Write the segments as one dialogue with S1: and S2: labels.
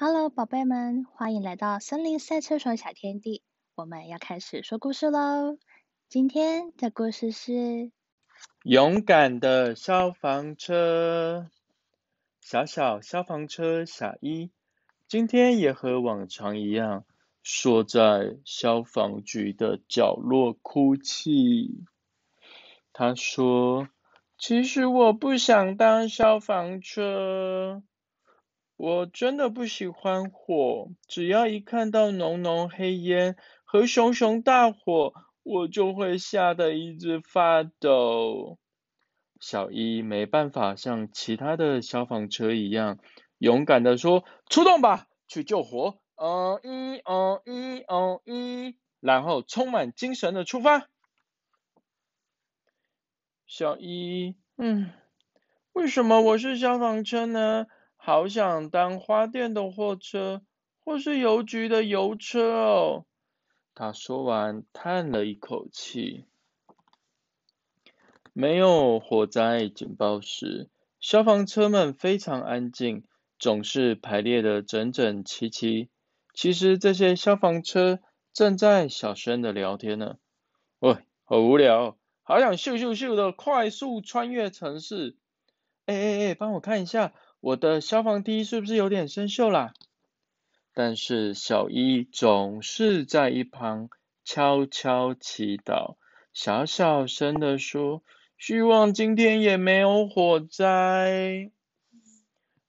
S1: Hello，宝贝们，欢迎来到森林赛车手小天地。我们要开始说故事喽。今天的故事是
S2: 勇敢的消防车。小小消防车小一，今天也和往常一样，缩在消防局的角落哭泣。他说：“其实我不想当消防车。”我真的不喜欢火，只要一看到浓浓黑烟和熊熊大火，我就会吓得一直发抖。小一没办法像其他的消防车一样勇敢的说：“出动吧，去救火！”哦一哦一哦一，然后充满精神的出发。小一，嗯，为什么我是消防车呢？好想当花店的货车，或是邮局的邮车哦。他说完，叹了一口气。没有火灾警报时，消防车们非常安静，总是排列的整整齐齐。其实这些消防车正在小声的聊天呢。喂，好无聊，好想咻咻咻的快速穿越城市。哎哎哎，帮我看一下。我的消防梯是不是有点生锈啦？但是小一总是在一旁悄悄祈祷，小小声的说：“希望今天也没有火灾。”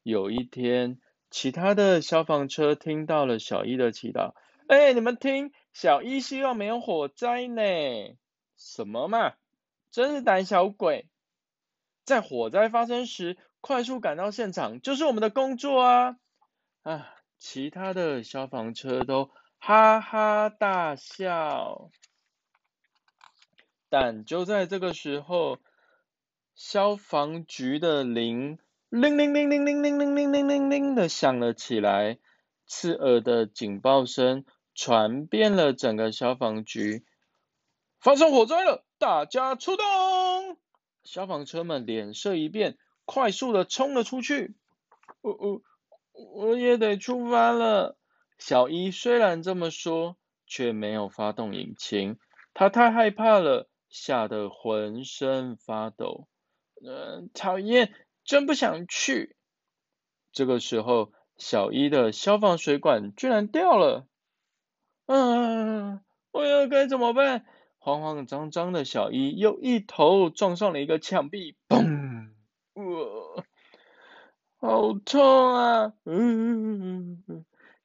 S2: 有一天，其他的消防车听到了小一的祈祷，哎，你们听，小一希望没有火灾呢？什么嘛，真是胆小鬼！在火灾发生时。快速赶到现场就是我们的工作啊！啊，其他的消防车都哈哈大笑。但就在这个时候，消防局的铃铃铃铃铃铃铃铃铃铃铃的响了起来，刺耳的警报声传遍了整个消防局，发生火灾了，大家出动！消防车们脸色一变。快速的冲了出去，我我我也得出发了。小一虽然这么说，却没有发动引擎，他太害怕了，吓得浑身发抖。嗯，讨厌，真不想去。这个时候，小一的消防水管居然掉了。嗯，我要该怎么办？慌慌张张的小一又一头撞上了一个墙壁，砰！好痛啊！嗯，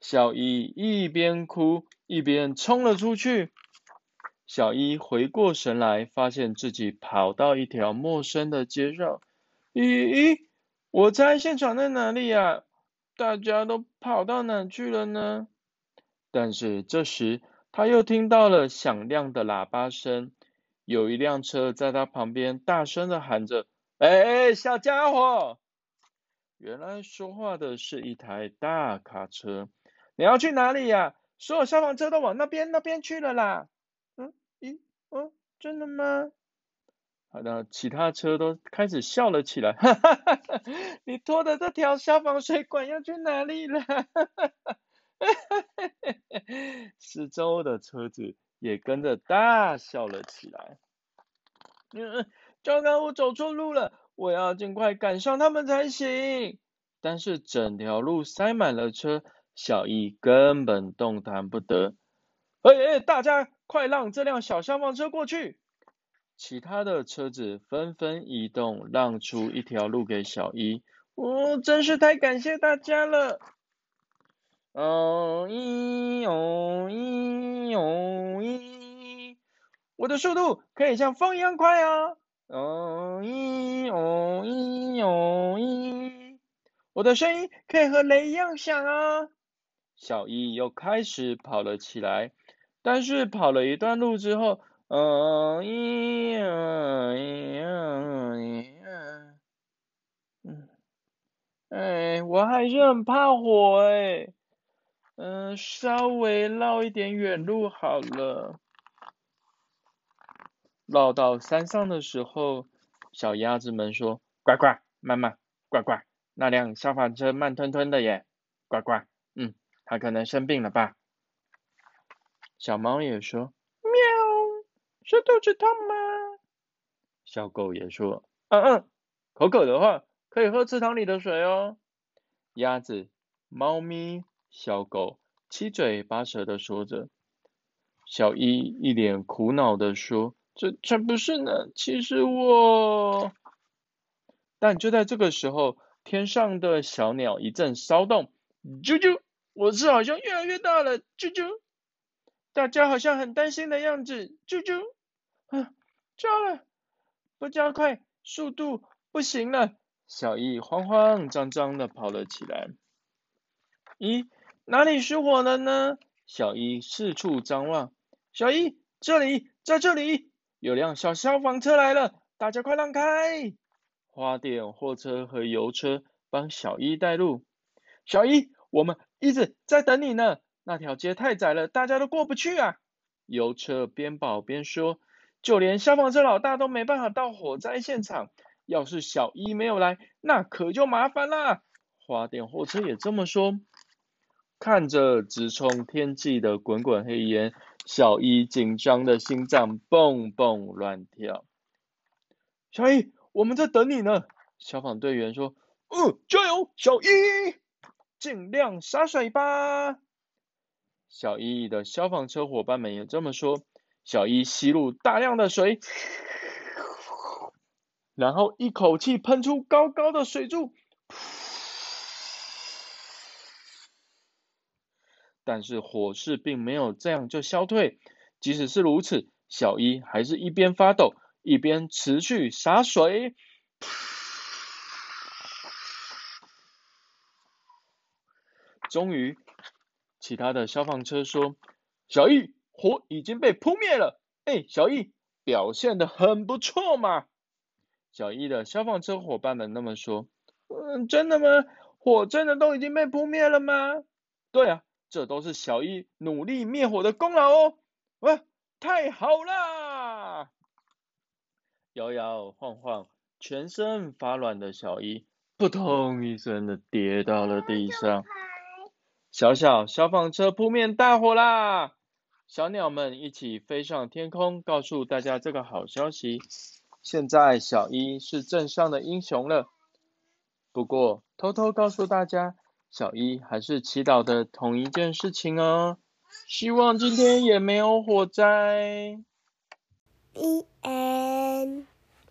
S2: 小一一边哭一边冲了出去。小一回过神来，发现自己跑到一条陌生的街上。咦咦，我猜现场在哪里呀？大家都跑到哪去了呢？但是这时他又听到了响亮的喇叭声，有一辆车在他旁边大声的喊着。哎哎，小家伙，原来说话的是一台大卡车。你要去哪里呀？所有消防车都往那边那边去了啦。嗯，咦，哦，真的吗？好的，其他车都开始笑了起来。哈哈哈哈你拖的这条消防水管要去哪里了？哈哈哈哈哈！四周的车子也跟着大笑了起来。嗯。糟糕，我走错路了，我要尽快赶上他们才行。但是整条路塞满了车，小易根本动弹不得。哎哎，大家快让这辆小消防车过去！其他的车子纷纷移动，让出一条路给小一。哦，真是太感谢大家了。哦咦哦咦哦咦，我的速度可以像风一样快啊！哦咦哦咦哦咦，我的声音可以和雷一样响啊！小易又开始跑了起来，但是跑了一段路之后，哦咦哦咦哦咦，嗯，哎，我还是很怕火哎，嗯，稍微绕一点远路好了。绕到山上的时候，小鸭子们说：“乖乖，慢慢，乖乖，那辆消防车慢吞吞的耶，乖乖，嗯它可能生病了吧？小猫也说：“喵，是肚子痛吗？”小狗也说：“嗯嗯，口渴的话可以喝池塘里的水哦。”鸭子、猫咪、小狗七嘴八舌的说着。小一一脸苦恼的说：“这才不是呢，其实我……”但就在这个时候，天上的小鸟一阵骚动，啾啾，我是好像越来越大了，啾啾，大家好像很担心的样子，啾啾，啊，糟了，不加快速度不行了，小易慌慌张张的跑了起来。咦，哪里失火了呢？小易四处张望，小易，这里，在这里，有辆小消防车来了，大家快让开！花店货车和油车帮小一带路。小一，我们一直在等你呢。那条街太窄了，大家都过不去啊。油车边跑边说：“就连消防车老大都没办法到火灾现场。要是小一没有来，那可就麻烦啦。”花店货车也这么说。看着直冲天际的滚滚黑烟，小一紧张的心脏蹦蹦乱跳。小一。我们在等你呢，消防队员说：“嗯，加油，小一，尽量洒水吧。”小一的消防车伙伴们也这么说。小一吸入大量的水，然后一口气喷出高高的水柱，但是火势并没有这样就消退。即使是如此，小一还是一边发抖。一边持续洒水，终于，其他的消防车说：“小易，火已经被扑灭了。”哎，小易表现的很不错嘛。小易的消防车伙伴们那么说：“嗯，真的吗？火真的都已经被扑灭了吗？”对啊，这都是小一努力灭火的功劳哦。哇，太好啦！摇摇晃晃、全身发软的小一，扑通一声的跌到了地上。小小消防车扑灭大火啦！小鸟们一起飞上天空，告诉大家这个好消息。现在小一是镇上的英雄了。不过，偷偷告诉大家，小一还是祈祷的同一件事情哦，希望今天也没有火灾。